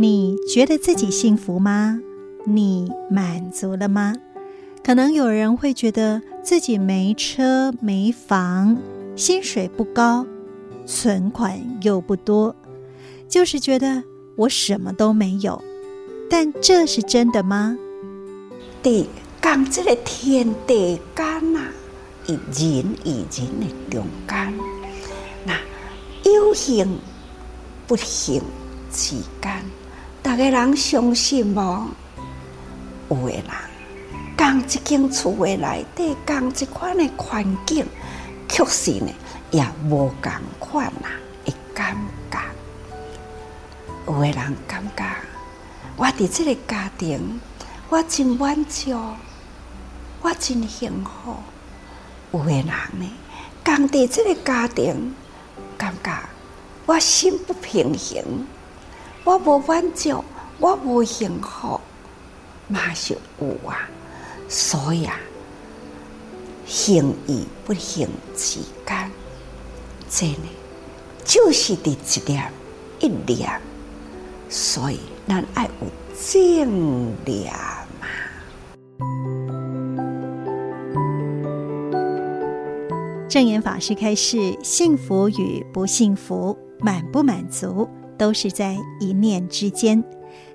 你觉得自己幸福吗？你满足了吗？可能有人会觉得自己没车没房，薪水不高，存款又不多，就是觉得我什么都没有。但这是真的吗？对，讲这个天地间呐，以人一人的中间，那有形不形之间，大家人相信吗？有的人讲一间厝的内底，讲一款的环境，确实呢也无共款呐，会感觉。有的人感觉，我伫这个家庭，我真满足，我真幸福。有的人呢，讲伫这个家庭，感觉我心不平衡，我无满足，我无幸福。嘛是有啊，所以啊，幸与不幸之间，这呢就是伫一念一念，所以咱爱有正念嘛。证严法师开示：幸福与不幸福，满不满足，都是在一念之间。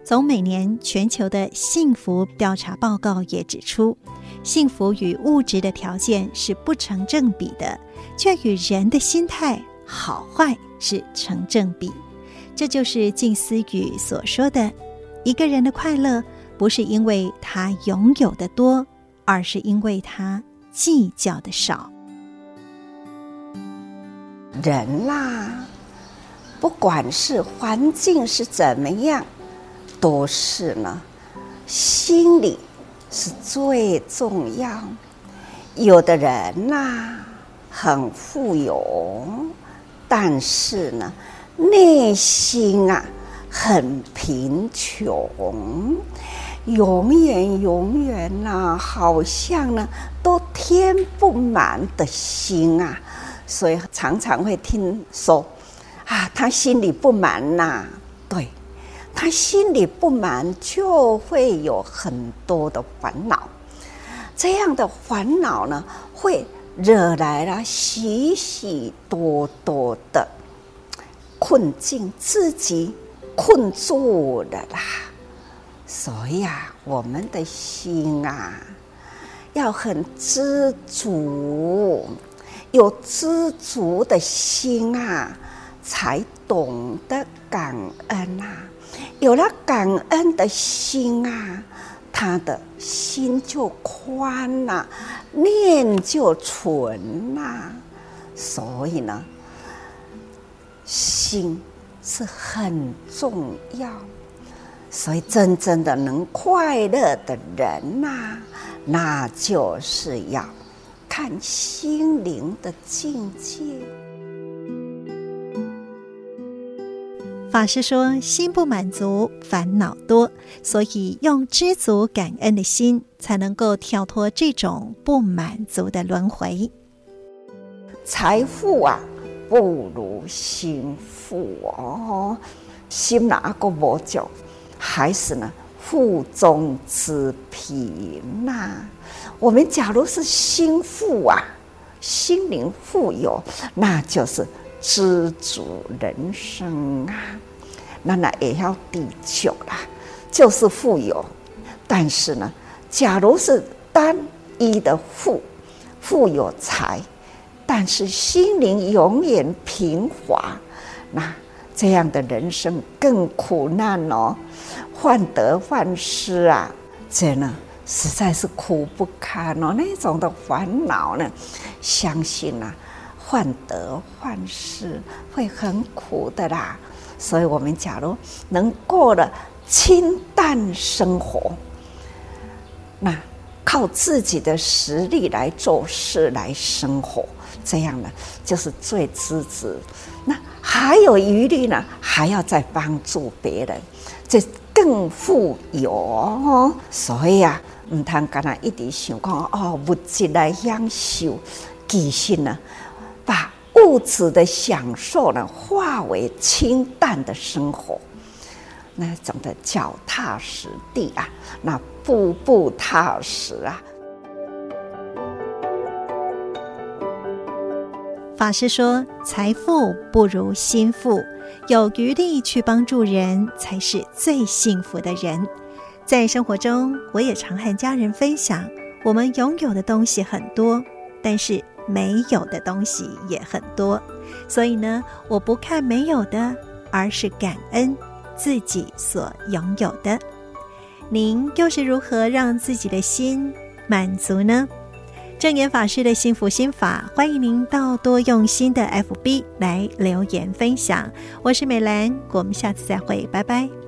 从每年全球的幸福调查报告也指出，幸福与物质的条件是不成正比的，却与人的心态好坏是成正比。这就是静思语所说的：一个人的快乐不是因为他拥有的多，而是因为他计较的少。人啦，不管是环境是怎么样。都是呢，心里是最重要。有的人呐、很富有，但是呢，内心啊很贫穷，永远永远呐、好像呢都填不满的心啊，所以常常会听说啊，他心里不满呐、啊，对。他心里不满，就会有很多的烦恼。这样的烦恼呢，会惹来了许许多多的困境，自己困住了啦。所以啊，我们的心啊，要很知足，有知足的心啊，才懂得感恩啊。有了感恩的心啊，他的心就宽了，念就纯了。所以呢，心是很重要。所以真正的能快乐的人呐、那就是要看心灵的境界。法师说：“心不满足，烦恼多，所以用知足感恩的心，才能够跳脱这种不满足的轮回。财富啊，不如心富哦。心哪个无足，还是呢，腹中之贫呐。我们假如是心富啊，心灵富有，那就是。”知足人生啊，那那也要地久啦，就是富有。但是呢，假如是单一的富，富有财，但是心灵永远平滑，那这样的人生更苦难哦，患得患失啊，这呢实在是苦不堪哦。那种的烦恼呢，相信啊。患得患失会很苦的啦，所以我们假如能过了清淡生活，那靠自己的实力来做事来生活，这样呢就是最知足。那还有余力呢，还要再帮助别人，这更富有哦。所以啊，唔通干那一直想讲哦，物质来享受，其实呢。把物质的享受呢，化为清淡的生活，那种的脚踏实地啊，那步步踏实啊。法师说：“财富不如心富，有余力去帮助人，才是最幸福的人。”在生活中，我也常和家人分享，我们拥有的东西很多，但是没有的东西也很多。所以呢，我不看没有的，而是感恩自己所拥有的。您又是如何让自己的心满足呢？证严法师的幸福心法，欢迎您到多用心的 FB 来留言分享。我是美兰，我们下次再会，拜拜。